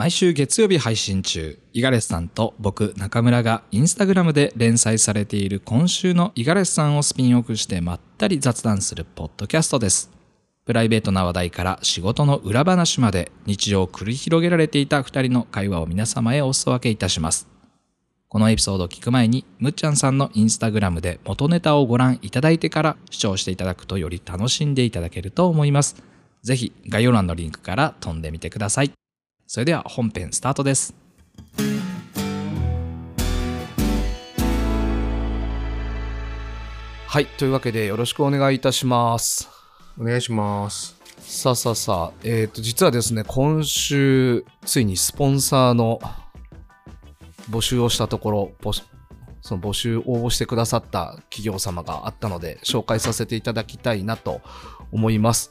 毎週月曜日配信中、五十嵐さんと僕、中村がインスタグラムで連載されている今週の五十嵐さんをスピンオフしてまったり雑談するポッドキャストです。プライベートな話題から仕事の裏話まで日常を繰り広げられていた二人の会話を皆様へお裾分けいたします。このエピソードを聞く前に、むっちゃんさんのインスタグラムで元ネタをご覧いただいてから視聴していただくとより楽しんでいただけると思います。ぜひ概要欄のリンクから飛んでみてください。それでは本編スタートです。はい、というわけでよろしくお願いいたします。お願いします。さあさあさあ、えっ、と、実はですね、今週、ついにスポンサーの募集をしたところ、募その募集応募してくださった企業様があったので、紹介させていただきたいなと思います。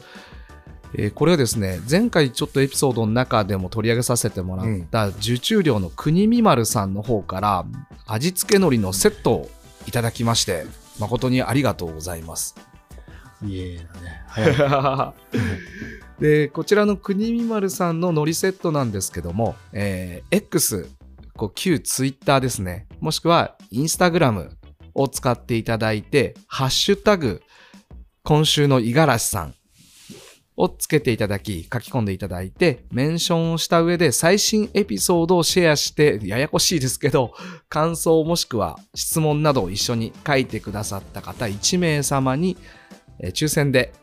えーこれはですね、前回ちょっとエピソードの中でも取り上げさせてもらった、受注量の国見丸さんの方から、味付け海苔のセットをいただきまして、誠にありがとうございます。いえだね。早い。でこちらの国見丸さんの海苔セットなんですけども、えー X こう旧ツイッターですねもしくはインスタグラムを使っていただいて「ハッシュタグ今週の五十嵐さん」をつけていただき書き込んでいただいてメンションをした上で最新エピソードをシェアしてややこしいですけど感想もしくは質問などを一緒に書いてくださった方1名様にえー抽選で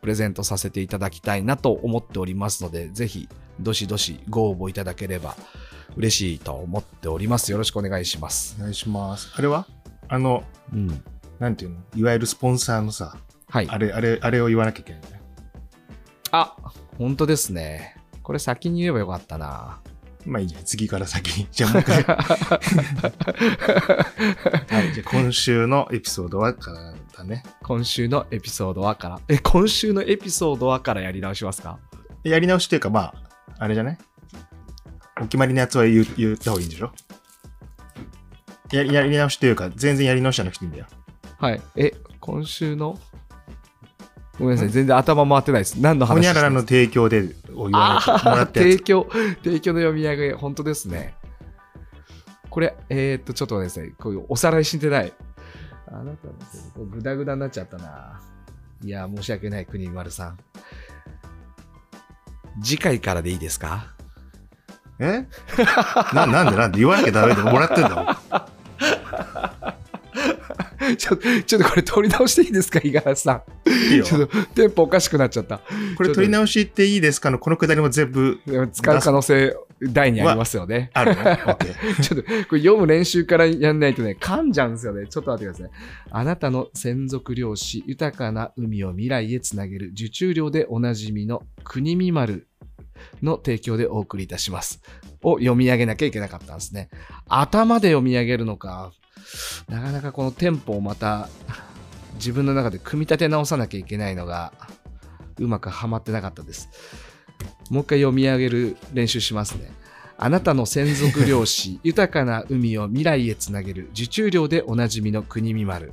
プレゼントさせていただきたいなと思っておりますので、ぜひ、どしどしご応募いただければ嬉しいと思っております。よろしくお願いします。お願いします。あれは？あの、うん。なんていうの？いわゆるスポンサーのさ、はい。あれ、あれ、あれを言わなきゃいけないね。あ、本当ですね。これ先に言えばよかったな。まあいいじゃん。次から先に。じゃあもう一回。はい。じゃあ今週のエピソードはからだね。今週のエピソードはから。え、今週のエピソードはからやり直しますか？やり直しっていうか、まあ、あれじゃない？お決まりのやつは言う言った方がいいんでしょ？ややり直しというか、全然やり直しじゃなくていいんだよ。はい。え、今週の？ごめんなさい。全然頭回ってないです。何のほ話にゃららの提供でを言わあなきゃもらあったやつ。提供、提供の読み上げ、本当ですね。これ、えー、っと、ちょっとですね、こういうおさらいしてない。あなたのグダグダになっちゃったな。いや、申し訳ない、国丸さん。次回からでいいですか？え？ななんで？なんで？言わなきゃダメでもらってんだもん。ちょちょっとこれ取り直していいですか、五十嵐さん？いいよちょっとテンポおかしくなっちゃった。これ取り直しっていいですか？のこのくだりも全部使う可能性大にありますよね。あるの ?OK。ちょっと、これ読む練習からやんないとね、噛んじゃうんですよね。ちょっと待ってください。あなたの専属漁師、豊かな海を未来へつなげる受注量でおなじみの国見丸の提供でお送りいたします。を読み上げなきゃいけなかったんですね。頭で読み上げるのか、なかなかこのテンポをまた自分の中で組み立て直さなきゃいけないのがうまくはまってなかったです。もう一回読み上げる練習しますね。あなたの専属漁師、豊かな海を未来へつなげる受注量でおなじみの国見丸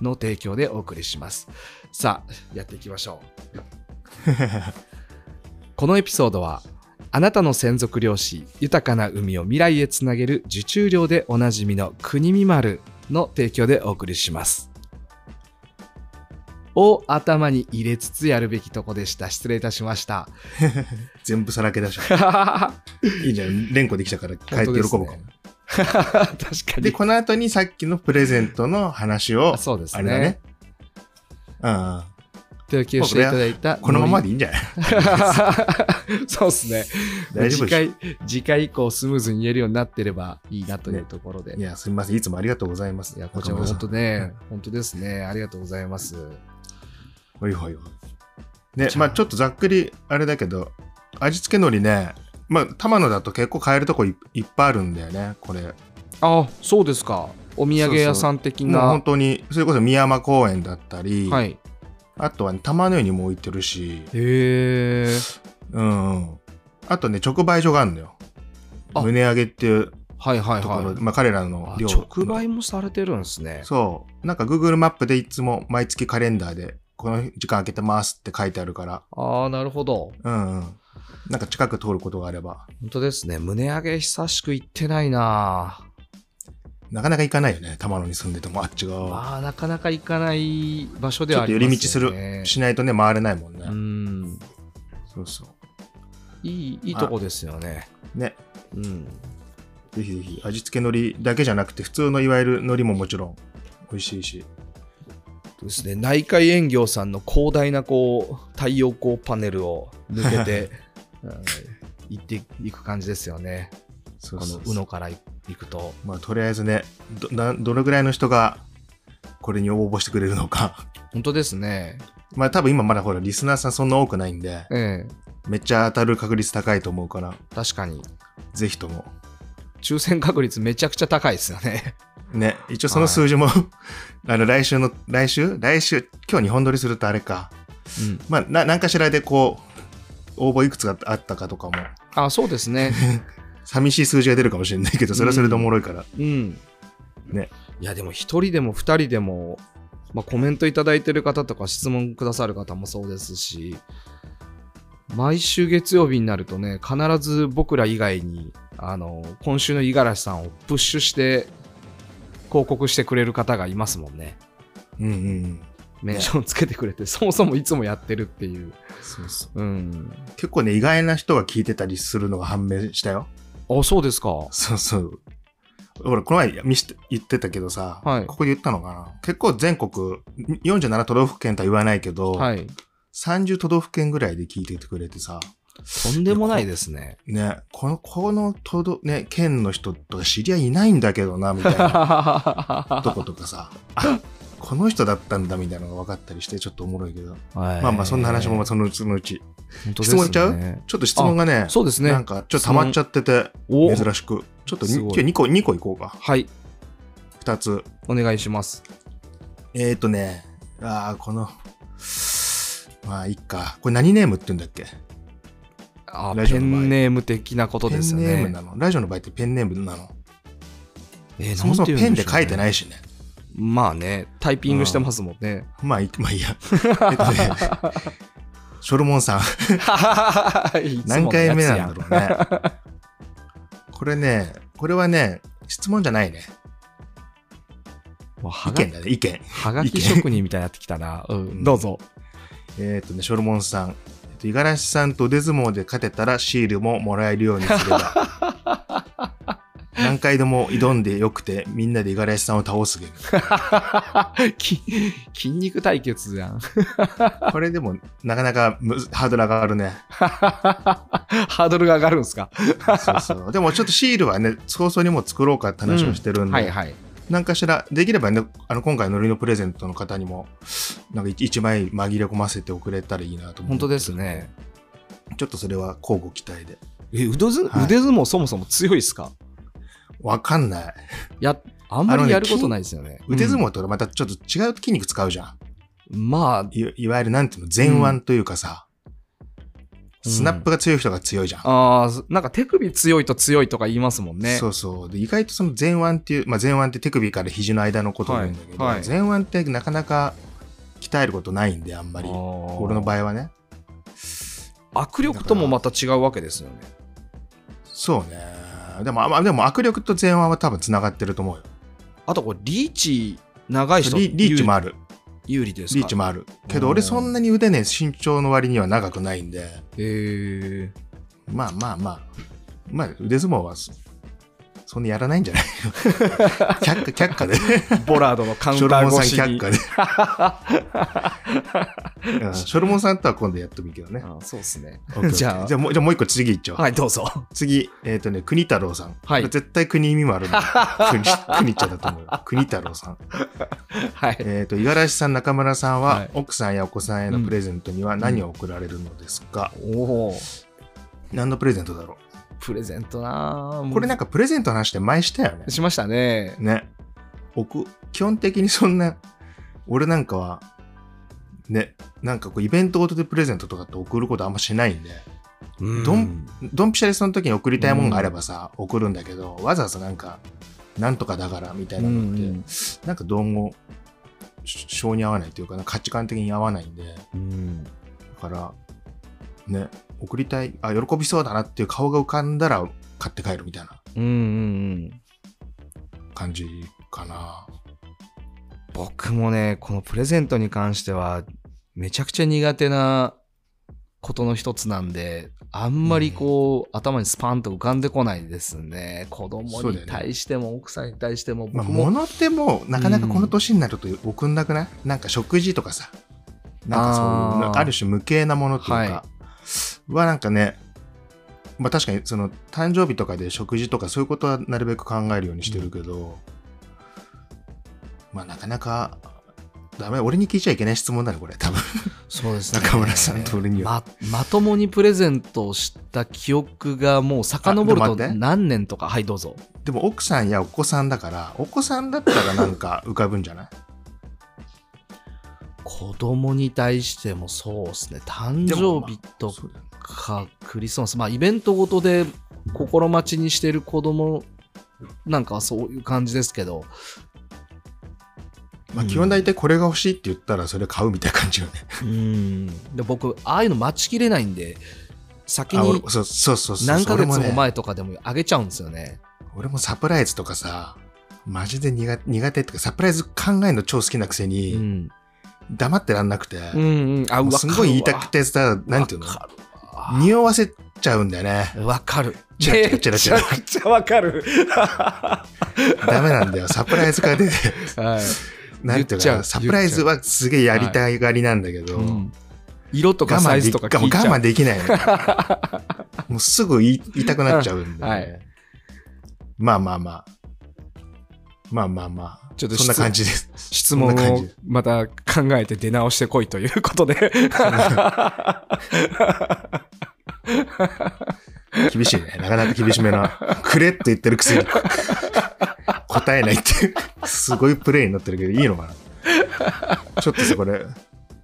の提供でお送りします。さあ、やっていきましょう。このエピソードは、あなたの専属漁師、豊かな海を未来へつなげる受注量でおなじみの国見丸の提供でお送りします。を頭に入れつつやるべきとこでした。失礼いたしました。全部さらけ出し確か いいじゃん。連呼できたから帰って喜ぶかも。に。で、この後にさっきのプレゼントの話を、あそうですね。あれだね。うんうん。提供していただいた。このままでいいんじゃない？そうですね。大丈夫次回、次回以降スムーズに言えるようになってればいいなというところで。いや、すみません。いつもありがとうございます。いや、こちらも本当ね、本当ですね。ありがとうございます。ほいほいほい。ねまあちょっとざっくりあれだけど、味付け海苔ね、まあ玉野だと結構買えるとこいいっぱいあるんだよね、これ。あ、そうですか。お土産屋さん的な。もう本当に、それこそ宮山公園だったり、はい。あとは、ね、玉の湯にも置いてるし、へえ。うんうん。あとね、直売所があるのよ。あ胸揚げっていうはいはいところ、はい。まあ彼らの直売もされてるんですね。そう。なんか Google マップでいつも毎月カレンダーで、この時間空けてますって書いてあるから。ああ、なるほど。うんうん。なんか近く通ることがあれば、本当ですね。胸上げ久しく行ってないななかなか行かないよね。玉野に住んでても、あっち側は。まあ、なかなか行かない場所でちょっとはありますよね。寄り道する、しないとね、回れないもんね。うん。そうそいい、いいとこですよね。う。ね。うん。ぜひぜひ、味付け海苔だけじゃなくて、普通のいわゆる海苔ももちろん美味しいし。ですね。内海園業さんの広大なこう、太陽光パネルを抜けて、うん行っていく感じですよね。このそうそうそう宇野から行くと。まあ、とりあえずねどな、どのぐらいの人がこれに応募してくれるのか。本当ですね。まあ、多分今まだほら、リスナーさんそんな多くないんで、ええ。めっちゃ当たる確率高いと思うから、確かに。ぜひとも。抽選確率めちゃくちゃ高いですよね。ね、一応その数字も、あの、来週の、来週？来週？今日日本撮りするとあれか。うん。まあ、な、何かしらでこう、応募いくつがあったかとかも、あ、そうですね。寂しい数字が出るかもしれないけど、それはそれでおもろいから。うん。ね。いや、でも一人でも二人でも、まあ、コメントいただいてる方とか質問くださる方もそうですし、毎週月曜日になるとね、必ず僕ら以外に、あの、今週の五十嵐さんをプッシュして、広告してくれる方がいますもんね。うんうんうん。メンションつけてくれて、そもそもいつもやってるっていう。そうそう。うん。結構ね、意外な人が聞いてたりするのが判明したよ。あ、そうですか。そうそう。ほら、この前見して言ってたけどさ、はいここで言ったのかな結構全国47都道府県とは言わないけど、はい。30都道府県ぐらいで聞いててくれてさ、とんでもないですね。ね、この、この都道、ね、県の人とか知り合いいないんだけどな、みたいな とことかさ、あ、この人だったんだみたいなのが分かったりして、ちょっとおもろいけど、ままあまあ、そんな話もまあそのうちのうち。ね質問いっちゃう？ちょっと質問がね、そうですね。なんかちょっと溜まっちゃってて、お珍しく。ちょっと今日2個、2個いこうか。はい。2つ。お願いします。えーとね、ああ、この、まあ、いいか。これ何ネームって言うんだっけ？あペンネーム的なことですよペンネームね。なのラジオの場合ってペンネームなのえーそもそもペンで書いてい。ないしね。まあね、タイピングしてますもんね。まあいい、まあ いいや。えっとね、ショルモンさん、何回目なんだろうね。これね、これはね、質問じゃないね。意見だね、意見。はがき職人みたいになってきたな。うん、どうぞ。えっ、とね、ショルモンさん。えっと、五十嵐さんと腕相撲で勝てたらシールももらえるようにすれば。何回でも挑んでよくて、みんなで五十嵐さんを倒すゲーム。き筋肉対決じゃん。これでも、なかなかハードル上がるね。ハードルが上がるんですか？そうそう。でもちょっとシールはね、早々にもう作ろうかって話をしてるんで、はいはい。なんかしら、できればね、あの、今回のりのプレゼントの方にも、なんか一一枚紛れ込ませてくれたらいいなと思う。本当ですね。ちょっとそれは交互期待で。え、腕相撲そもそも強いですか？わかんない。や、あんまりやることないですよね。腕相撲、撲とまたちょっと違う筋肉使うじゃん。まあ、いいわゆるなんていうの、前腕というかさ、うんスナップが強い人が強いじゃん。あーなんか手首強いと強いとか言いますもんね。そうそう。で、意外とその前腕っていう、まあ、前腕って手首から肘の間のことを言うんだけど、はいはい前腕ってなかなか鍛えることないんで、あんまり。俺の場合はね。握力ともまた違うわけですよね。そうね。でも、あまあでも握力と前腕は多分繋がってると思うよ。あとこれリーチ長い人リリーチもある。有利ですか？リーチもある。けどうん俺そんなに腕ね、身長の割には長くないんで、へえまあまあまあ、まあ腕相撲はそそんなやらないんじゃない？却下、却下で。ボラードのカウンショルモンさんター越しに却下で。うんショルモンさんとは今度やってもいいけどね。あそうですねじゃあじゃあもうじゃあもう一個次行っちゃおう。はいどうぞ次、えっ、とね、国太郎さん。はい絶対国意味もあるんだよ国、国ちゃんだと思うよ。国太郎さん。はいえっ、と、五十嵐さん、中村さんは、はい奥さんやお子さんへのプレゼントには何を贈られるのですか、おお何のプレゼントだろプレゼントな。うこれなんかプレゼントの話って前したよね。しましたね。ね。僕、基本的にそんな、俺なんかは、ね、なんかこうイベントごとでプレゼントとかって送ることあんましないんで、うん。どんドンピシャでその時に送りたいもんがあればさ、送るんだけど、わざわざなんか、なんとかだからみたいなのって、うんなんかどうも、し性に合わないというかな、価値観的に合わないんで、だうん。から、ね、送りたい、あ、喜びそうだなっていう顔が浮かんだら買って帰るみたいなうんうんうん。感じかな。僕もね、このプレゼントに関しては、めちゃくちゃ苦手なことの一つなんで、あんまりこう、頭にスパンと浮かんでこないですね。子供にそうだよね対しても、奥さんに対しても、まあ、僕も。物ってもうなかなかこの年になると送んなくない、なんか食事とかさ、なんかそういう、あーなんかある種無形なものっていうか、ははなんかね、まあ確かにその誕生日とかで食事とかそういうことはなるべく考えるようにしてるけど、まあなかなか、ダメ、俺に聞いちゃいけない質問だね、これ、多分。そうですね。中村さんと俺にはま。まともにプレゼントをした記憶がもう遡ると何年とか。はい、どうぞ。でも奥さんやお子さんだから、お子さんだったらなんか浮かぶんじゃない？子供に対してもそうですね。誕生日とかクリスマス。まあイベントごとで心待ちにしてる子供なんかはそういう感じですけど。まあ基本大体これが欲しいって言ったらそれ買うみたいな感じよね。うん。で僕、ああいうの待ちきれないんで、先にそうそうそうそう。何ヶ月も前とかでもあげちゃうんですよね。俺もサプライズとかさ、マジで苦苦手っていうか、サプライズ考えるの超好きなくせうに、ん。黙ってらんなくて、うんうん。すんごい言いたくてさ、なんていうの？匂わせちゃうんだよね。わかる。チラチラチラチラめちゃくちゃわかる。ダメなんだよ。サプライズが出て、はい。なんていうか、サプライズはすげえやりたいがりなんだけど、うん色とか我サイズとか聞いちゃう。慢できないの。もうすぐ言い言いたくなっちゃうんで、うんはいまあまあまあ。まあまあまあ。ちょっとそんな感じです。質問をまた考えて出直してこいということで。厳しいね。なかなか厳しめな。くれって言ってるくせに答えないって。すごいプレイになってるけど、いいのかなちょっとさ、これ、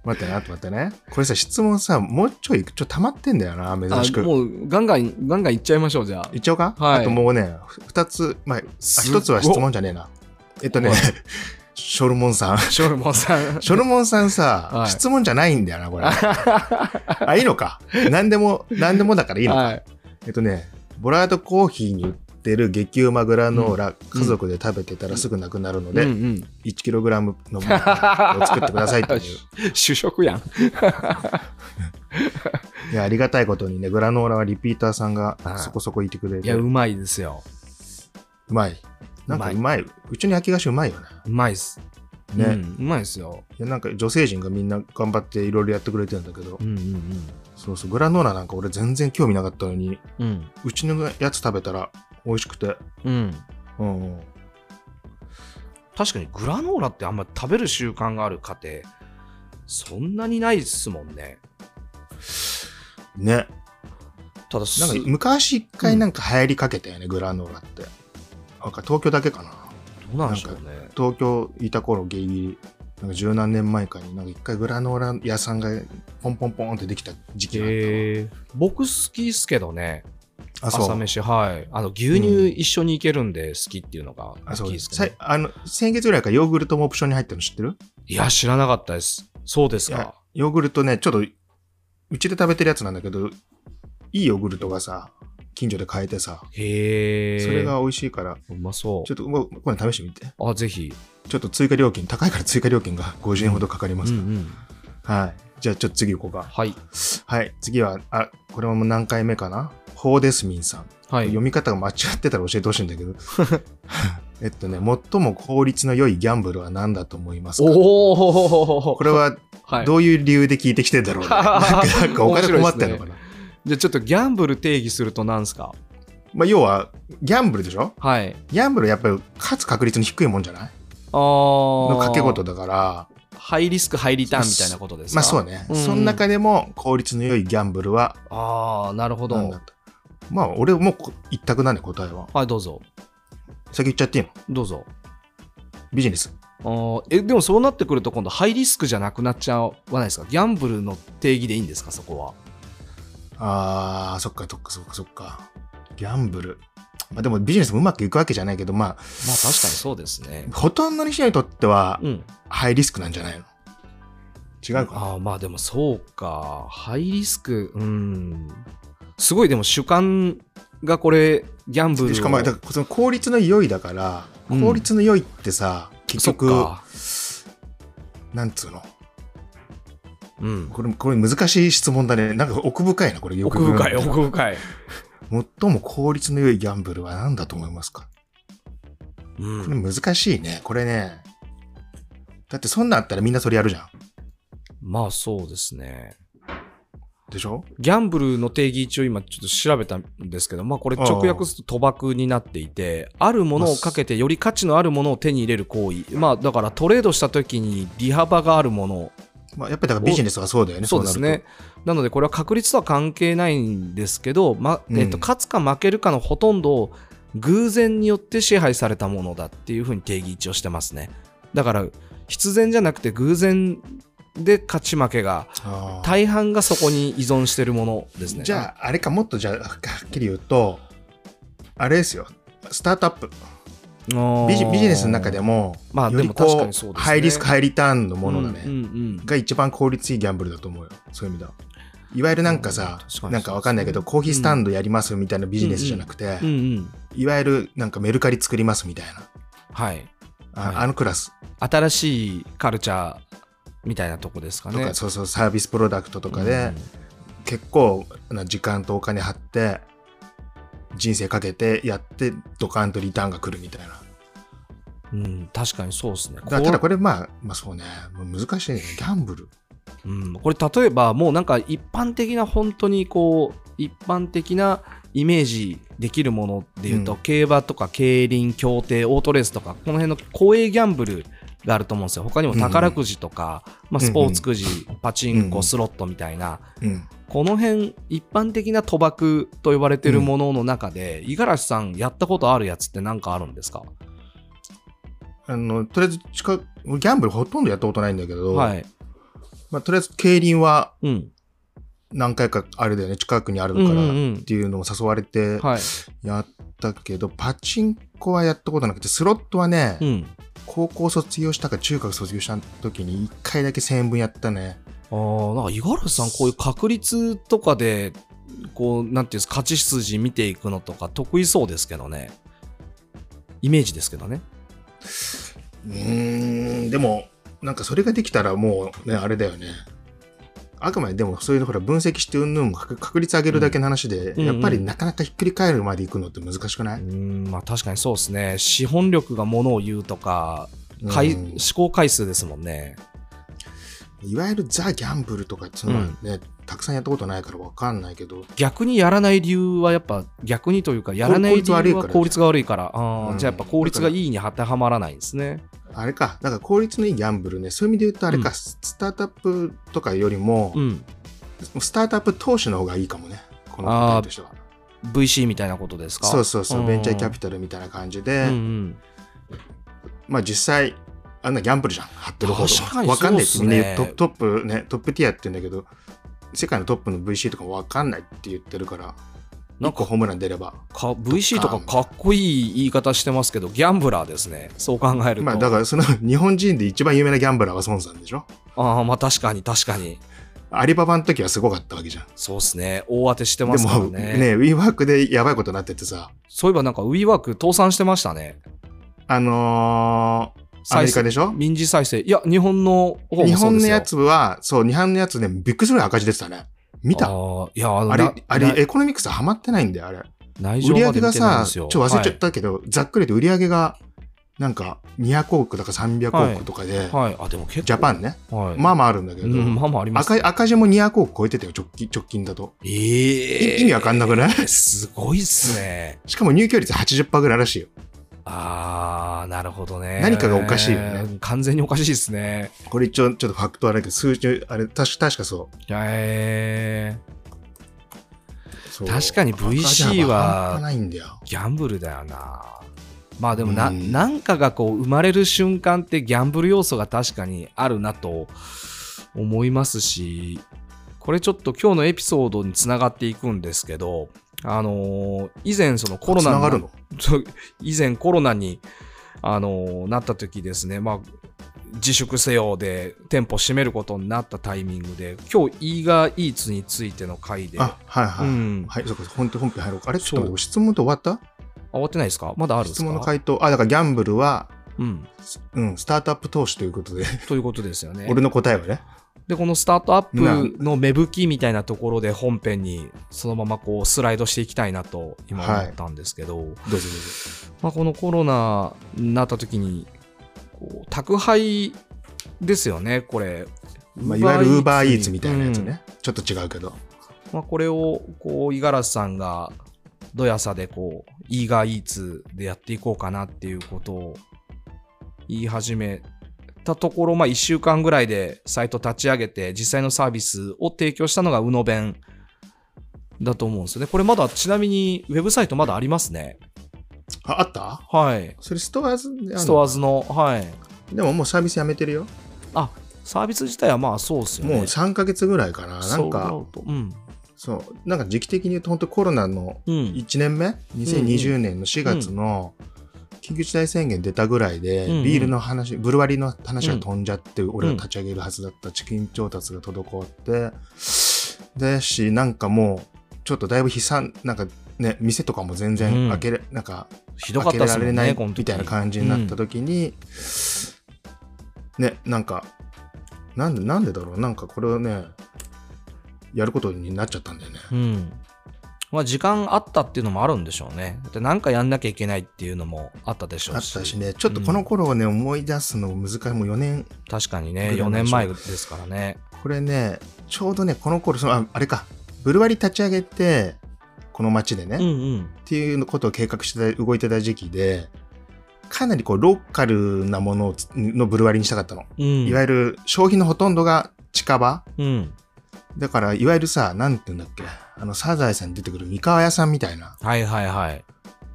待ってね、あと待ってね。これさ、質問さ、もうちょい、ちょっと溜まってんだよな、あ珍しく。もうガンガン、ガンガンいっちゃいましょう、じゃあ。いっちゃおうか？はいあともうね、二つ、まあ、一つは質問じゃねえな。えっとねはい、ショルモンさん。ショルモンさん。ショルモンさんさ、はい質問じゃないんだよな、これ。あ、いいのか？何でも、何でもだからいいのか。はい。えっとね、ボラードコーヒーに売ってる激うまグラノーラ、ん家族で食べてたらすぐなくなるので、うんうん。1kg のものを作ってくださいっていう。主食やん。いや、ありがたいことにね、グラノーラはリピーターさんがはいそこそこいてくれいや、て、ううまいですよ。まい。なんかうまい。うちの焼き菓子うまいよね。うまいっす。ね。うんうまいですよ。いやなんか女性陣がみんな頑張っていろいろやってくれてるんだけど、うんうんそうそう、グラノーラなんか俺全然興味なかったのに、うん。うん。うちのやつ食べたら美味しくて、うん。うんうん。確かにグラノーラってあんま食べる習慣がある家庭、そんなにないっすもんね。ね。ただす、なんか昔一回なんか流行りかけたよね、グラノーラって。なんか東京だけかな。どうなんでしょうね。東京いた頃ギリギリ、なんか十何年前かに、なんか一回グラノーラ屋さんがポンポンポンってできた時期があっへえ僕好きっすけどね。朝飯、はい。あの、牛乳一緒にいけるんで好きっていうのがきいですけど、さいあの、先月ぐらいからヨーグルトもオプションに入ってるの知ってる？いや、知らなかったです。そうですか。ヨーグルトね、ちょっと、うちで食べてるやつなんだけど、いいヨーグルトがさ、近所で買えてさ、へえ。それが美味しいから、うまそうちょ。っともう、これ試してみて。あ、ぜひ。ちょっと追加料金、高いから追加料金が50円ほどかかりますうんから。うん。はい。じゃあちょっと次行こうか。はい。はい。次は、あ、これも何回目かな？ホーデスミンさん。はい。読み方が間違ってたら教えてほしいんだけど。えっとね、最も効率の良いギャンブルは何だと思いますか？おおこれははい、どういう理由で聞いてきてんだろうね。なんかなんかお金困ってんのかな？じゃあちょっとギャンブル定義すると何すか？まあ、要は、ギャンブルでしょ？はい。ギャンブルやっぱり勝つ確率の低いもんじゃない？あのー掛け事だから、ハイリスク、ハイリターンみたいなことですか？まあそうね。うんその中でも効率の良いギャンブルはああ、なるほど。まあ俺もう一択なんで答えは。はい、どうぞ。先言っちゃっていいの？どうぞ。ビジネス。あーえでもそうなってくると今度ハイリスクじゃなくなっちゃわないですか？ギャンブルの定義でいいんですか？そこはあー、そっかそっかそっかそっか。ギャンブル。まあでもビジネスもうまくいくわけじゃないけど、ままあ確かにそうですね。あ、ほとんどの人にとってはうん。ハイリスクなんじゃないの？違うかな？ああまあでもそうか。ハイリスクうん。すごいでも主観がこれギャンブルを。しかもだその効率の良いだからうん。効率の良いってさ、結局か。なんつうの？うん。これこれ難しい質問だね。なんか奥深いなこれ奥深い奥深い、最も効率の良いギャンブルは何だと思いますか？うん、これ難しいね。これね。だってそんなんあったらみんなそれやるじゃん。まあそうですね。でしょ？ギャンブルの定義一応今ちょっと調べたんですけど、まあこれ直訳すると賭博になっていて、あるものをかけてより価値のあるものを手に入れる行為。まあだからトレードした時に利幅があるもの。まあ、やっぱりだからビジネスはそうだよねそうですね。なのでこれは確率とは関係ないんですけど、まうんえっと、勝つか負けるかのほとんどを偶然によって支配されたものだっていうふうに定義一応してますね。だから必然じゃなくて偶然で勝ち負けが大半がそこに依存してるものですね。じゃああれかもっとじゃあはっきり言うとあれですよスタートアップあビジビジネスの中でも、まあよりでも確かこうにそうですね。ハイリスクハイリターンのものだね、うんうん。が一番効率いいギャンブルだと思うよ。そういう意味では。いわゆるなんかさ、うんなんかわかんないけど、コーヒースタンドやりますみたいなビジネスじゃなくて、うんうんうん。いわゆるなんかメルカリ作りますみたいな。はい。あ,、はい。あのクラス。新しいカルチャーみたいなとこですかね。とか、そうそうサービスプロダクトとかで、うん。結構な時間とお金張って人生かけてやってドカンとリターンが来るみたいな。うん、確かにそうですね。だからただこれまあまあそうね。難しいね。ギャンブル。うん、これ例えばもうなんか一般的な本当にこう一般的なイメージできるものでいうと、うん。競馬とか競輪競艇オートレースとかこの辺の公営ギャンブルがあると思うんですよ。他にも宝くじとか、まあ、スポーツくじ、パチンコ、うんスロットみたいな。うんこの辺一般的な賭博と呼ばれてるものの中で五十嵐さんやったことあるやつって何かあるんですか？あのとりあえず近くギャンブルほとんどやったことないんだけど、はい、まあ、とりあえず競輪はうん、何回かあれだよね近くにあるうんからっうんうん。ていうのも誘われてはい、やったけど、パチンコはやったことなくてスロットはね、うん、高校卒業したか中学卒業した時に1回だけ1000円分やったねああ、なんか五十嵐さん、こういう確率とかで、こう、なんていうんですか、勝ち筋見ていくのとか得意そうですけどね。イメージですけどね。うーんでもなんかそれができたらもうねあれだよねあくまででもそういうのほら分析してうんぬん確確率上げるだけの話で、うんうんやっぱりなかなかひっくり返るまでいくのって難しくない、うん、まあ確かにそうですね。資本力がものを言うとか、回うん思考回数ですもんね。いわゆるザ・ギャンブルとかっていうのはね、たくさんやったことないからわかんないけど。逆にやらない理由はやっぱ逆にというかやらない理由は効効率率が悪いから。あーうん。じゃあやっぱ効率がいいに当てはまらないんですね。あれか。だから効率のいいギャンブルね。そういう意味で言うとあれか、うん。スタートアップとかよりも、うん。スタートアップ投資の方がいいかもね。この答えとしては。VC みたいなことですか？そうそうそう、ん。ベンチャーキャピタルみたいな感じで、うんうん。まあ実際あんなギャンブルじゃん。貼ってるほど確かにわかんないみんな言うトップトップねトップティアって言うんだけど世界のトップの VC とかもわかんないって言ってるからなんか1個ホームラン出れば。か VC とかか。っこいい言い方してますけどギャンブラーですね。そう考えると、まあだからその日本人で一番有名なギャンブラーは孫さんでしょ？ああまあ確かに確かに。アリババの時はすごかったわけじゃん。そうですね。大当てしてでますからもね。ねウィーワークでやばいことになっててさ。そういえばなんか WeWork 倒産してましたね。あのーアメリカでしょ？民事再生。いや日本の日本のやつはそう日本のやつねびっくりする赤字出てたね。見た。あーいやあのあれな、あれ、なエコノミクスはまってないんだよ、あれ。内売り上げがさ、ちょっと忘れちゃったけど、ざっくりと売り上げが、なんか、200億とか300億とかで、はい、はい、あでも結構。ジャパンね。はい、まあまああるんだけど、うん、まあまああります、赤赤字も200億超えてたよ、直近直近だと。ええい意味わかんなくない？すごいっすね。しかも入居率80%ぐらいらしいよ。ああなるほどね。何かがおかしいよね。完全におかしいですね。これ一応、ちょっとファクトはあれだけど、数字、あれ、確か確かそう。えー確かに VC は。ギャンブルだよな。まあでもな,、うん。なんかがこう生まれる瞬間ってギャンブル要素が確かにあるなと思いますしこれちょっと今日のエピソードにつながっていくんですけどあのー以前そのコロナがるの？以前コロナにあのなった時ですね、まあ、自粛せよで店舗閉めることになったタイミングで、今日、イーガーイーツについての回で、あ、はいはい。うんはい、そうか、本当本編入ろうか。あれ、ちょっと質問って終わった？あ終わってないですか？まだあるんです質か問の回答。あ、だからギャンブルは、うん。うん、スタートアップ投資ということで、ということですよね。俺の答えはね。で、このスタートアップの芽吹きみたいなところで本編にそのままこうスライドしていきたいなと今思ったんですけど、どうぞどうぞ。まあ、このコロナになった時にこう宅配ですよねこれ、まあ、いわゆるウーバーイーツにみたいなやつうんね。ちょっと違うけど。まあ、これをこう五十嵐さんがどやさでこうイーガーイーツでやっていこうかなっていうことを言い始めたところ、まあ、1週間ぐらいでサイト立ち上げて実際のサービスを提供したのがうの弁だと思うんですよね。これまだちなみにウェブサイトまだありますね。あ、あった？はい。それストアーズ？ストアーズのはい。でももうサービスやめてるよ。あサービス自体はまあそうですよね。もう3ヶ月ぐらいかな。なんか、そううん。そう、なんか時期的に言うと本当コロナのうん。1年目、2020年の4月の緊急事態宣言出たぐらいで、うんうんビールの話、ブルワリーの話が飛んじゃって、俺が立ち上げるはずだったチキン調達が滞って、でし、なんかもう、ちょっとだいぶ悲惨、なんかね、店とかも全然開けれ、なんかひどか開けったですもんられないみたいな感じになった時に、ね、なんか、なんで、なんでだろう、なんかこれをね、やることになっちゃったんだよね。うん。まあ、時間あったっていうのもあるんでしょうね。で、なんかやんなきゃいけないっていうのもあったでしょあうし。ったしね、ちょっとこの頃をね、思い出すの難しい。もう4年、確かにね、4ぐらい前でしょ年前ですからね。これね、ちょうどね、この頃、そのああれか、ブルワリ立ち上げて、この街でね、うんっうん。ていうことを計画してた動いてた時期で、かなりこうローカルなものをつのブルワリにしたかったの。うん。いわゆる商品のほとんどが近場うん。だから、いわゆるさ、なんて言うんだっけ、あの、サザエさんに出てくる三河屋さんみたいなはいはいはい。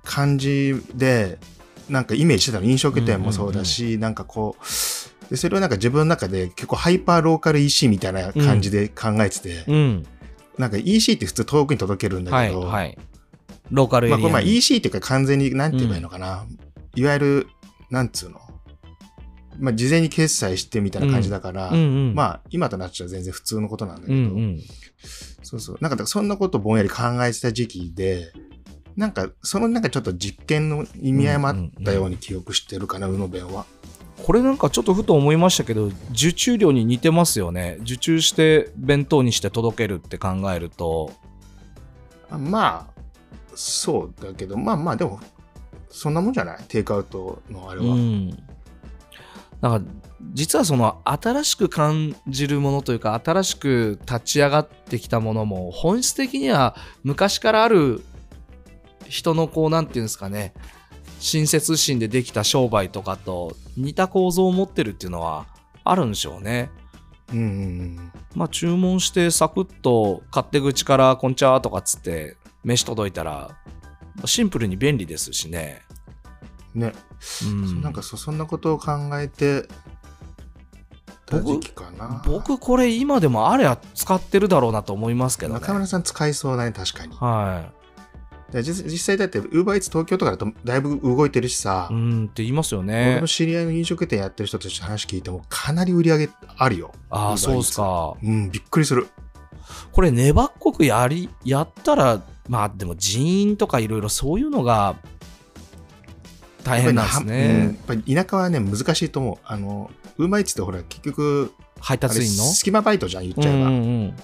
感じで、なんかイメージしてたの。飲食店もそうだし、なんかこう、で、それをなんか自分の中で結構ハイパーローカル EC みたいな感じで考えてて、うん。なんか EC って普通遠くに届けるんだはいけど、はい。ローカルエ。まあこれまあ EC っていうか完全になんて言えばいいのかな。いわゆる、なんつうの？まあ事前に決済してみたいな感じだから、うんうん。まあ今となっちゃ全然普通のことなんだけど、うんうん。そうそう。なんかそんなことぼんやり考えてた時期で、なんかそのなんかちょっと実験の意味合いもあったように記憶してるかな、うの弁は。これなんかちょっとふと思いましたけど、受注量に似てますよね。受注して弁当にして届けるって考えると。あまあ、そうだけど、まあまあでも、そんなもんじゃない？テイクアウトのあれは。うん。なんか実はその新しく感じるものというか新しく立ち上がってきたものも本質的には昔からある人のこうなんていうんですかね親切心でできた商売とかと似た構造を持ってるっていうのはあるんでしょうね。うんうんうん。まあ注文してサクッと勝手口からこんちはとかっつって飯届いたらシンプルに便利ですしね。ね、うん、なんかそそんなことを考えてた時期かな。僕これ今でもあれは使ってるだろうなと思いますけどね。中村さん使いそうだね、確かに。はで実実際だって、ウーバーイーツ東京とかだとだいぶ動いてるしさ、い。うんって言いますよ俺ねの。知り合いの飲食店やってる人たちの話聞いても、かなり売り上げあるよ。ああ、そうっすか。うん、びっくりする。これ粘っこくやり、やったら、まあでも人員とかいろいろそういうのが大変なんですうんね。やっぱり田舎はね、難しいと思う。あの、ウーバーイってほら、結局、配達員の？隙間バイトじゃん、言っちゃえば。うんうん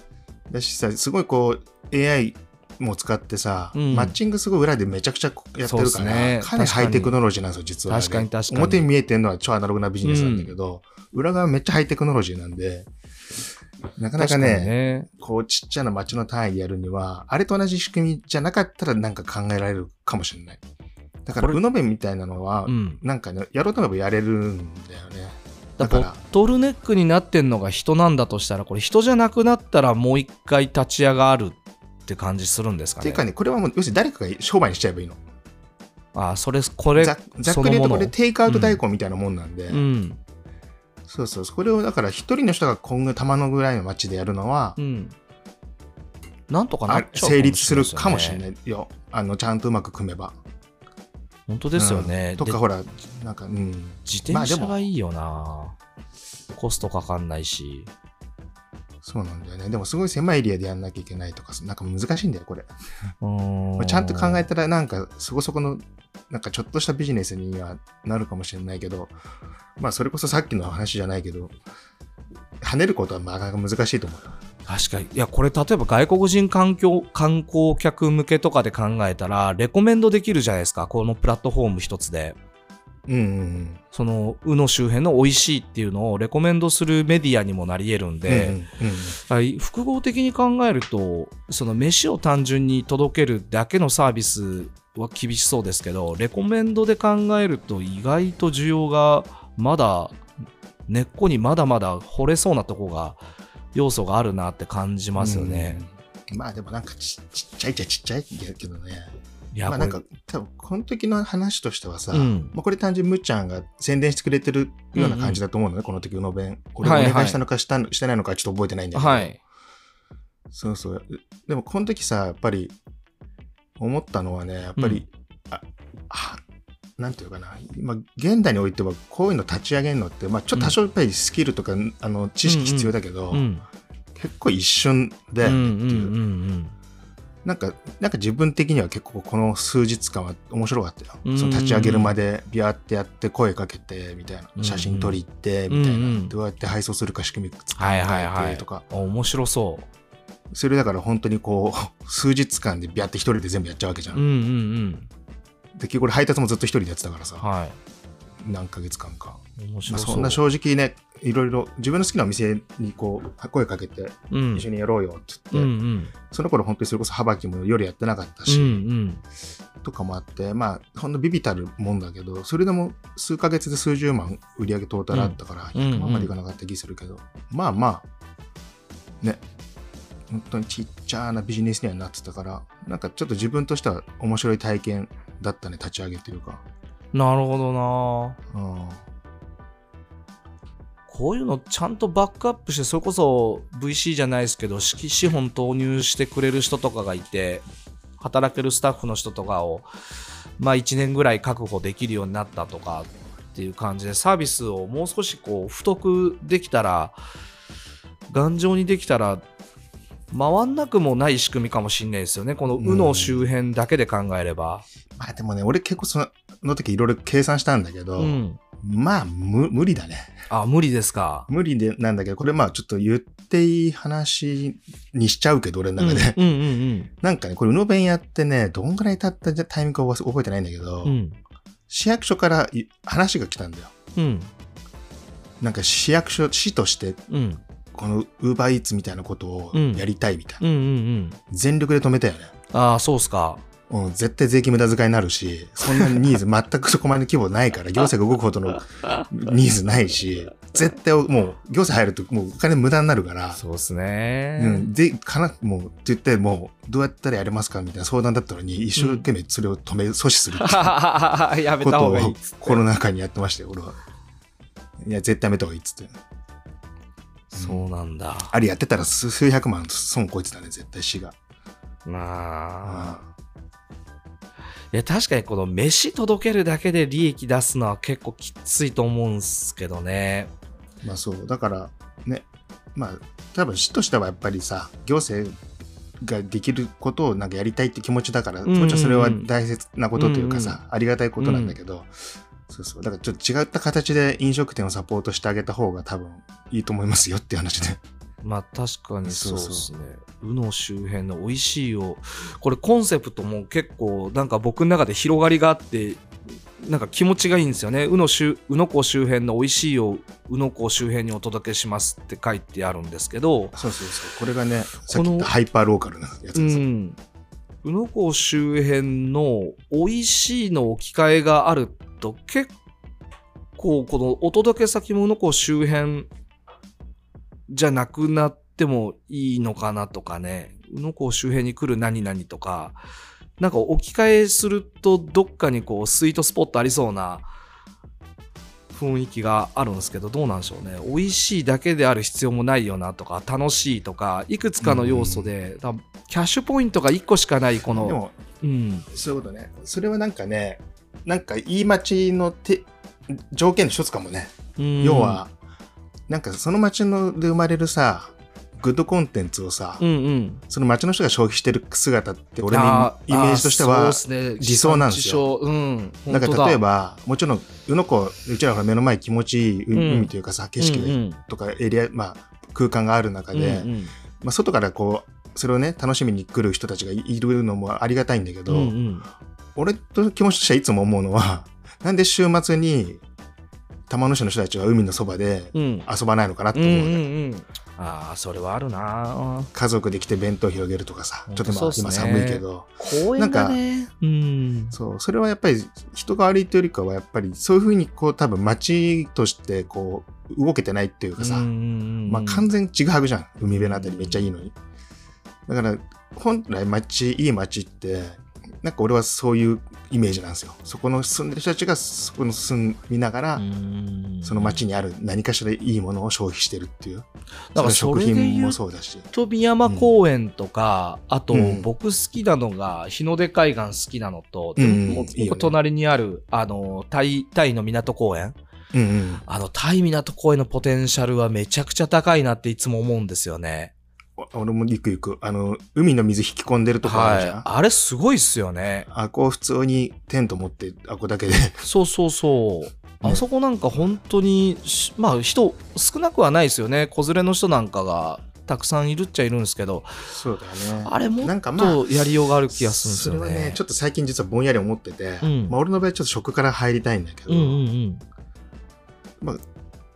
だしさ、すごいこう、AI も使ってさ、うんマッチングすごい裏でめちゃくちゃやってるから、ねかなりハイテクノロジーなんですよ、実は、ね。確かに確かに表に見えてるのは超アナログなビジネスなんだけど、裏側めっちゃハイテクノロジーなんで、なかなかね、ね。こうちっちゃな街の単位でやるには、あれと同じ仕組みじゃなかったらなんか考えられるかもしれない。だから、これうの弁みたいなのは、うん。なんかね、やろうと思えばやれるんだよね。だから、トルネックになってんのが人なんだとしたら、これ人じゃなくなったらもう一回立ち上がるって感じするんですかね。っていうかね、これはもう、要するに誰かが商売にしちゃえばいいの。ああ、それ、これ、ざざっくり言うとこれテイクアウト代行みたいなもんなんで、うん。そうそう、これをだから一人の人が今後玉のぐらいの街でやるのは、うん。なんとかなあっちゃう成立するかもしれい。ないよ。あの、ちゃんとうまく組めば。本当ですよね。でとかほら、なんか、うん。自転車がいいよな、コストかかんないし。そうなんだよね。でもすごい狭いエリアでやんなきゃいけないとか、なんか難しいんだよ、これ。ちゃんと考えたら、なんかそこそこの、なんかちょっとしたビジネスにはなるかもしれないけど、まあそれこそさっきの話じゃないけど、跳ねることはなかなか難しいと思うよ。確かに。いや、これ例えば外国人環境観光客向けとかで考えたら、レコメンドできるじゃないですか。このプラットフォーム一つで。うんうんうん。その、宇野周辺の美味しいっていうのをレコメンドするメディアにもなり得るんで、うんうん複合的に考えると、その飯を単純に届けるだけのサービスは厳しそうですけど、レコメンドで考えると意外と需要がまだ、根っこにまだまだ掘れそうなとこが、要素があるなって感じますよね。うん。まあでもなんかちちっちゃいっちゃちっちゃいけどね。いや、まあなんかこれ、多分この時の話としてはさ、うんまあ、これ単純にむっちゃんが宣伝してくれてるような感じだと思うのね、この時の弁。俺はいはいお願いしたのかした,、してないのかちょっと覚えてないんだけど。はい。そうそう。でもこの時さ、やっぱり思ったのはね、やっぱり、ああなんていうかな、今、現代においてはこういうの立ち上げるのって、まあちょっと多少やっぱりスキルとか、あの知識必要だけど、うん。結構一瞬だうんうよねっていう。んうんなんか、なんか自分的には結構この数日間は面白かったよ。うんその立ち上げるまでビャーってやって声かけてみたいな。うん写真撮り行ってみたいな。うんうんどうやって配送するか仕組み作はいはいはい。ってとか。あ面白そう。それだから本当にこう、数日間でビャーって一人で全部やっちゃうわけじゃん。うんうんうん。で、結局これ配達もずっと一人でやってたからさ。は何ヶ月間か。い。面まあ、白そう。そんな正直ね、いろいろ自分の好きなお店にこう、声かけてうん一緒にやろうよってうんう言って、ん。その頃本当にそれこそ幅木も夜やってなかったうんし、うん。とかもあって、まあ、ほんのビビたるもんだけど、それでも数ヶ月で数十万売り上げトータルあったから、うん100万までいかなかった気するけど、まあまあ、ね、本当にちっちゃなビジネスにはなってたから、なんかちょっと自分としては面白い体験だったね、立ち上げというか。なるほどなうんこういうのちゃんとバックアップして、それこそ VC じゃないですけど、資資本投入してくれる人とかがいて、働けるスタッフの人とかを、まあ1年ぐらい確保できるようになったとかっていう感じで、サービスをもう少しこう太くできたら、頑丈にできたら、回んなくもない仕組みかもしれないですよね。この右脳周辺だけで考えれば。まあでもね、俺結構そのの時いろいろ計算したんだけど、うん。まあ無無理だね。あ、無理ですか。無理でなんだけど、これまあちょっと言っていい話にしちゃうけど、俺の中で。うんうんうんなんかね、これ、うの弁やってね、どんぐらい経ったタイミングか覚えてないんだけど、うん。うん。市役所からい話が来たんだよ。うん。なんか市役所、市として、うん。このウーバーイーツみたいなことをやりたいみたいな。うんうんうん。全力で止めたよね。ああ、そうっすか。うん、絶対税金無駄遣いになるし、そんなにニーズ、全くそこまでの規模ないから、行政が動くほどの ニーズないし、絶対もう、行政入るともうお金無駄になるから、そうっすね。うん、で、かな、もう、って言って、もう、どうやったらやれますかみたいな相談だったのに、一生懸命それを止め、阻止するってことを。コロナ禍にやってましたよ、俺は。いや、絶対やめた方がいいっつって。そうなんだ。あれやってたら数数百万損こいてたね、絶対市が。まあ。いや、確かにこの飯届けるだけで利益出すのは結構きついと思うんすけどね。まあそう、だから、ね、まあ、多分市としてはやっぱりさ、行政ができることをなんかやりたいって気持ちだから、もちろんそれは大切なことというかさ、うんありがたいことなんだけど、そうそう。だからちょっと違った形で飲食店をサポートしてあげた方が多分いいと思いますよっていう話で。まあ確かにそうですね。宇野周辺の美味しいを、これコンセプトも結構なんか僕の中で広がりがあって、なんか気持ちがいいんですよね。宇野周宇野港周辺の美味しいを宇野港周辺にお届けしますって書いてあるんですけど、そうそうそう。これがね、このたハイパーローカルなやつうです。ん。宇野港周辺の美味しいの置き換えがあると結構このお届け先も宇野港周辺じゃなくなってもいいのかなとかね。宇野港周辺に来る何々とか、なんか置き換えするとどっかにこうスイートスポットありそうな雰囲気があるんですけど、どうなんでしょうね。美味しいだけである必要もないよなとか、楽しいとか、いくつかの要素で、多分キャッシュポイントが1個しかないこの、でも、うん、そういうことね。それはなんかね、なんかいい街のて条件の一つかもね。うん。要は、なんかその街ので生まれるさ、グッドコンテンツをさ、うんうん。その街の人が消費してる姿って俺のあイメージとしては、理想なんですよ。地産地消うん。なんか本当だ。例えば、もちろん、宇野湖、うちらの目の前気持ちいいうん海というかさ、景色うんうん。とかエリア、まあ空間がある中で、うんうん。まあ外からこう、それをね、楽しみに来る人たちがいるのもありがたいんだけど、うんうん俺と気持ちとしてはいつも思うのは、なんで週末に玉野市の人たちは海のそばでうん。遊ばないのかなってうん思う、うんうん。ああそれはあるな。家族で来て弁当広げるとかさ、ちょっとまあ今寒いけど、公園だね。うん。そう、それはやっぱり人が悪いというよりかは、やっぱりそういうふうにこう多分街としてこう動けてないっていうかさ、まあ完全にちぐはぐじゃん。海辺のあたりめっちゃいいのに。だから、本来街、いい街って、なんか俺はそういうイメージなんですよ。そこの住んでる人たちがそこの住みながら、その街にある何かしらいいものを消費してるっていう。だから食品もそうだし。飛山公園とか、あとうん僕好きなのが日の出海岸好きなのと、うんでもいいよね隣にあるあのタイタイの港公園うんうん。あのタイ港公園のポテンシャルはめちゃくちゃ高いなっていつも思うんですよね。俺も行く行く。あの、海の水引き込んでるとこあるじゃん？はい、あれすごいっすよね。あこう普通にテント持って、あこだけで。そうそうそう。あそこなんか本当にしまあ人少なくはないですよね。子連れの人なんかがたくさんいるっちゃいるんですけど、そうだよね。あれもっなんかまあとやりようがある気がするんですよね。それはね、ちょっと最近実はぼんやり思ってて、うんまあ俺の場合ちょっと食から入りたいんだけど、うんうんうん。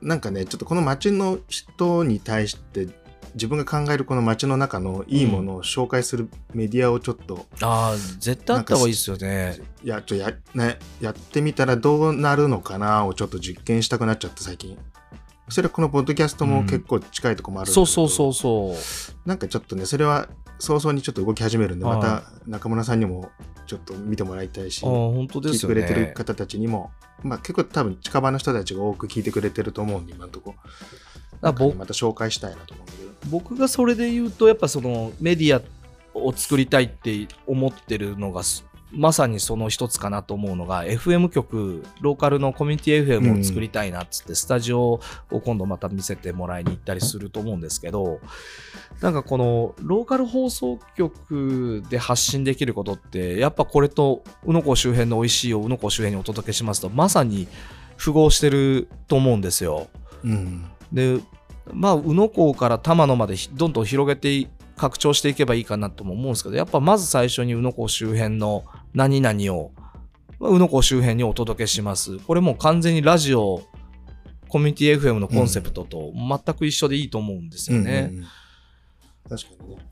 なんかね、ちょっとこの街の人に対して、自分が考えるこの街の中のいいものを紹介するメディアをちょっと、ああ、絶対あった方がいいですよね。いや、ちょや、ね、やってみたらどうなるのかなをちょっと実験したくなっちゃって最近。それはこのポッドキャストも結構近いとこもあるんだけど、そうそうそうそう。なんかちょっとね、それは早々にちょっと動き始めるんで、はいまた中村さんにもちょっと見てもらいたいし、本当で聞いすよね。てくれてる方たちにも、まあ結構多分近場の人たちが多く聞いてくれてると思うんで、今のところ。また紹介したいなと思うんだけど。僕がそれで言うと、やっぱそのメディアを作りたいって思ってるのがす、まさにその一つかなと思うのが、FM 局、ローカルのコミュニティ FM を作りたいなっつって、スタジオを今度また見せてもらいに行ったりすると思うんですけど、なんかこのローカル放送局で発信できることって、やっぱこれと宇野港周辺の美味しいを宇野港周辺にお届けしますと、まさに符合してると思うんですよ。うん。で、まあ、宇野港から玉野までひどんどん広げてい拡張していけばいいかなとも思うんですけど、やっぱまず最初に宇野港周辺の何々を、まあ宇野港周辺にお届けします。これもう完全にラジオ、コミュニティ FM のコンセプトと全く一緒でいいと思うんですよね。確か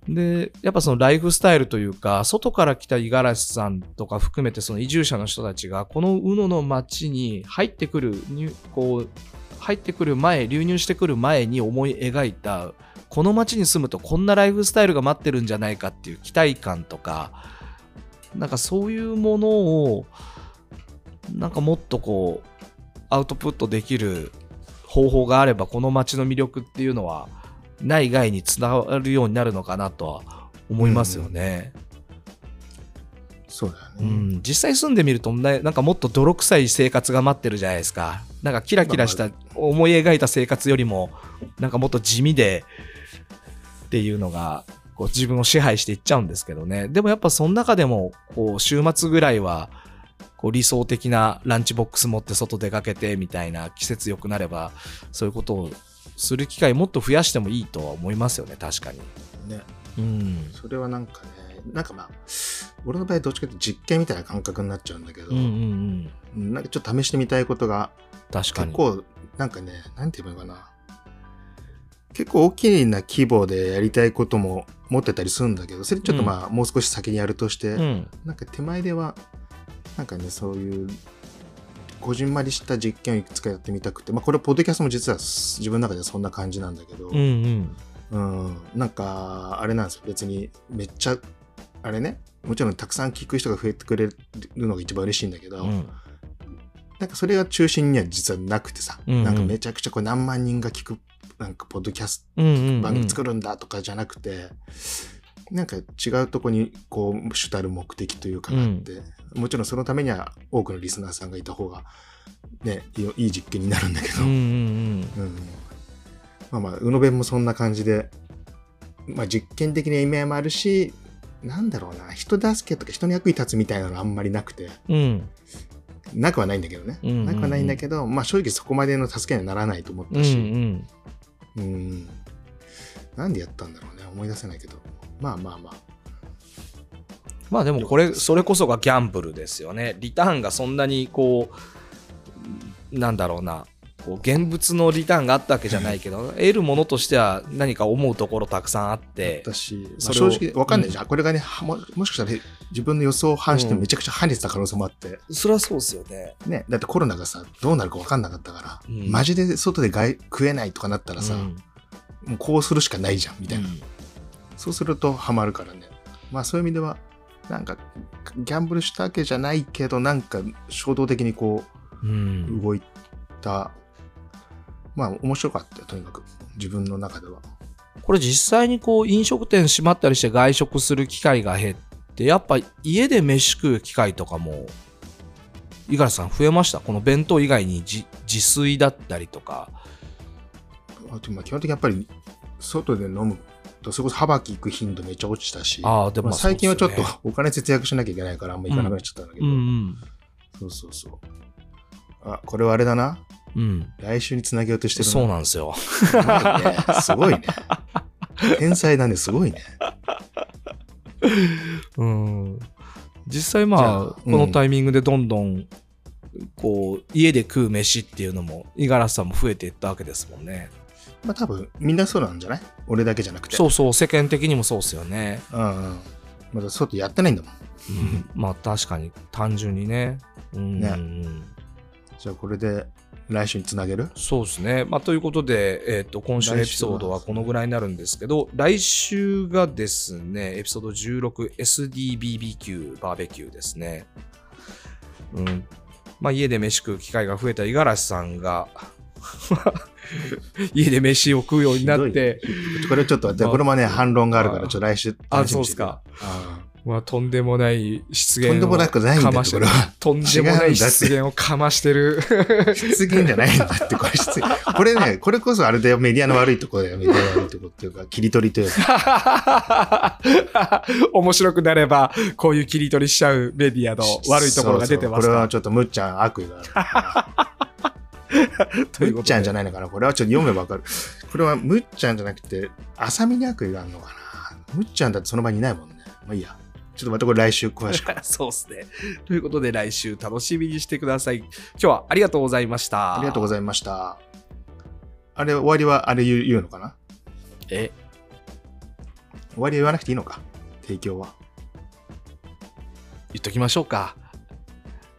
にね。で、やっぱそのライフスタイルというか、外から来た五十嵐さんとか含めてその移住者の人たちが、この宇野の町に入ってくる、入こう、入ってくる前、流入してくる前に思い描いた、この町に住むとこんなライフスタイルが待ってるんじゃないかっていう期待感とか、なんかそういうものを、なんかもっとこう、アウトプットできる方法があれば、この町の魅力っていうのは、内外につながるようになるのかなとは思いますよね。そうだよね。うん、実際住んでみるとね、なんかもっと泥臭い生活が待ってるじゃないですか。なんかキラキラした思い描いた生活よりも、なんかもっと地味でっていうのが、こう自分を支配していっちゃうんですけどね。でもやっぱその中でも、こう週末ぐらいは、こう理想的なランチボックス持って外出かけてみたいな季節良くなれば、そういうことをする機会もっと増やしてもいいとは思いますよね、確かに。ね。うん。それはなんかね、なんかまあ、俺の場合どっちかというと実験みたいな感覚になっちゃうんだけど、うんうんうん。うんなんかちょっと試してみたいことが確かに。結構、なんかね、なんて言えばいいのかな。結構大きな規模でやりたいことも持ってたりするんだけど、それちょっとまあ、もう少し先にやるとして、うん。なんか手前では、なんかね、そういう、こじんまりした実験をいくつかやってみたくて、まあこれ、ポッドキャストも実は自分の中ではそんな感じなんだけど、うんうん。うん、なんか、あれなんですよ。別に、めっちゃ、あれね、もちろんたくさん聞く人が増えてくれるのが一番嬉しいんだけど、うんなんかそれが中心には実はなくてさ、うんうん。なんかめちゃくちゃこう何万人が聞く、なんかポッドキャスうんうんうん。ト番組作るんだとかじゃなくて、なんか違うとこにこう主たる目的というかがあって、もちろんそのためには多くのリスナーさんがいた方がねいい実験になるんだけど、うんうんうん。うん。まあまあ宇野弁もそんな感じで、まあ、実験的な意味合いもあるしなんだろうな人助けとか人の役に立つみたいなのあんまりなくて。うん。なくはないんだけどね、うんうんうん。なくはないんだけど、まあ、正直そこまでの助けにはならないと思っうんうたし、ん。うん。なんでやったんだろうね。思い出せないけど。まあまあまあ。まあでもこれ、それこそがギャンブルですよね。リターンがそんなにこう、なんだろうな、こう現物のリターンがあったわけじゃないけど、得るものとしては何か思うところたくさんあって、私、まあ正直わかんないじゃん、これがねはももしかしたら自分の予想を反してめちゃくちゃ跳ねてた可能性もあって、それはそうですよね。ね、だってコロナがさどうなるかわかんなかったから、うん。マジで外で外食えないとかなったらさ、うん。もうこうするしかないじゃんみたいな、うん。そうするとハマるからね。まあそういう意味ではなんかギャンブルしたわけじゃないけどなんか衝動的にこうん。う動いた、まあ面白かったよとにかく。自分の中では。これ実際にこう飲食店閉まったりして外食する機会が減ってやっぱ家で飯食う機会とかも五十嵐さん増えました？この弁当以外に自自炊だったりとか。あとまあ基本的にやっぱり外で飲むとそれこそハバキ行く頻度めっちゃ落ちたしああでもまあ、最近はちょっとお金節約しなきゃいけないからあんま行かなくなっちゃったんだけど、うん。そうそうそう。あこれはあれだなうんうん来週につなげようとしてるなそうなんですよすごいね。すごいね。天才だね、すごいね。うん実際まあじゃあこのタイミングでどんどんこう家で食う飯っていうのも五十嵐さんも増えていったわけですもんねまあ多分、みんなそうなんじゃない？俺だけじゃなくて。そうそう世間的にもそうですよねうんうん。まだ外やってないんだもん。うんまあ確かに単純にね。うんねじゃあこれで来週につなげる？そうですね。まあ、ということで、えっと今週のエピソードはこのぐらいになるんですけど、来週がですね、エピソード 16SDBBQ バーベキューですね。うん。まあ、家で飯食う機会が増えた五十嵐さんが 家で飯を食うようになって、これちょっとまあこれもね、反論があるから、あちょっと来週あそうっすか。あまあ、とんでもない失言をかましてる。とんでもない失言をかましてる。失言じゃないんだって、これ失言。これね、これこそあれだよ、メディアの悪いところだよ、メディアの悪いところっていうか、切り取りというか。面白くなれば、こういう切り取りしちゃうメディアの悪いところが出てますかそうそうこれはちょっとむっちゃん悪意がある。むっちゃんじゃないのかなこれはちょっと読めばわかる。これはむっちゃんじゃなくて、浅見に悪意があるのかなむっちゃんだってその場にいないもんね。まあいいや。ちょっとまたこれ来週詳しく。そうですね。ということで来週楽しみにしてください。今日はありがとうございました。ありがとうございました。あれ、終わりはあれ言う言うのかな？え、終わりは言わなくていいのか？提供は。言っときましょうか。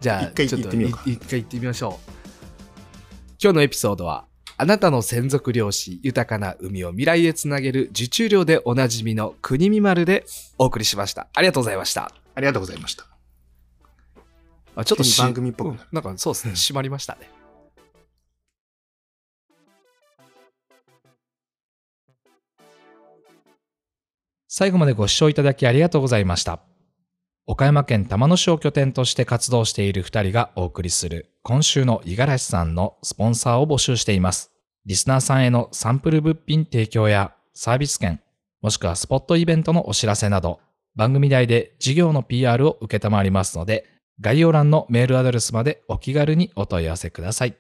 じゃあ、一回言ってみよう一回言ってみましょう。今日のエピソードは、あなたの専属漁師、豊かな海を未来へつなげる受注漁でおなじみの国見丸でお送りしました。ありがとうございました。ありがとうございました。あちょっと番組っぽくななんかそうですね、締まりましたね。最後までご視聴いただきありがとうございました。岡山県玉野市を拠点として活動している2人がお送りする今週の五十嵐さんのスポンサーを募集しています。リスナーさんへのサンプル物品提供やサービス券、もしくはスポットイベントのお知らせなど、番組内で事業の PR を受けたまわりますので、概要欄のメールアドレスまでお気軽にお問い合わせください。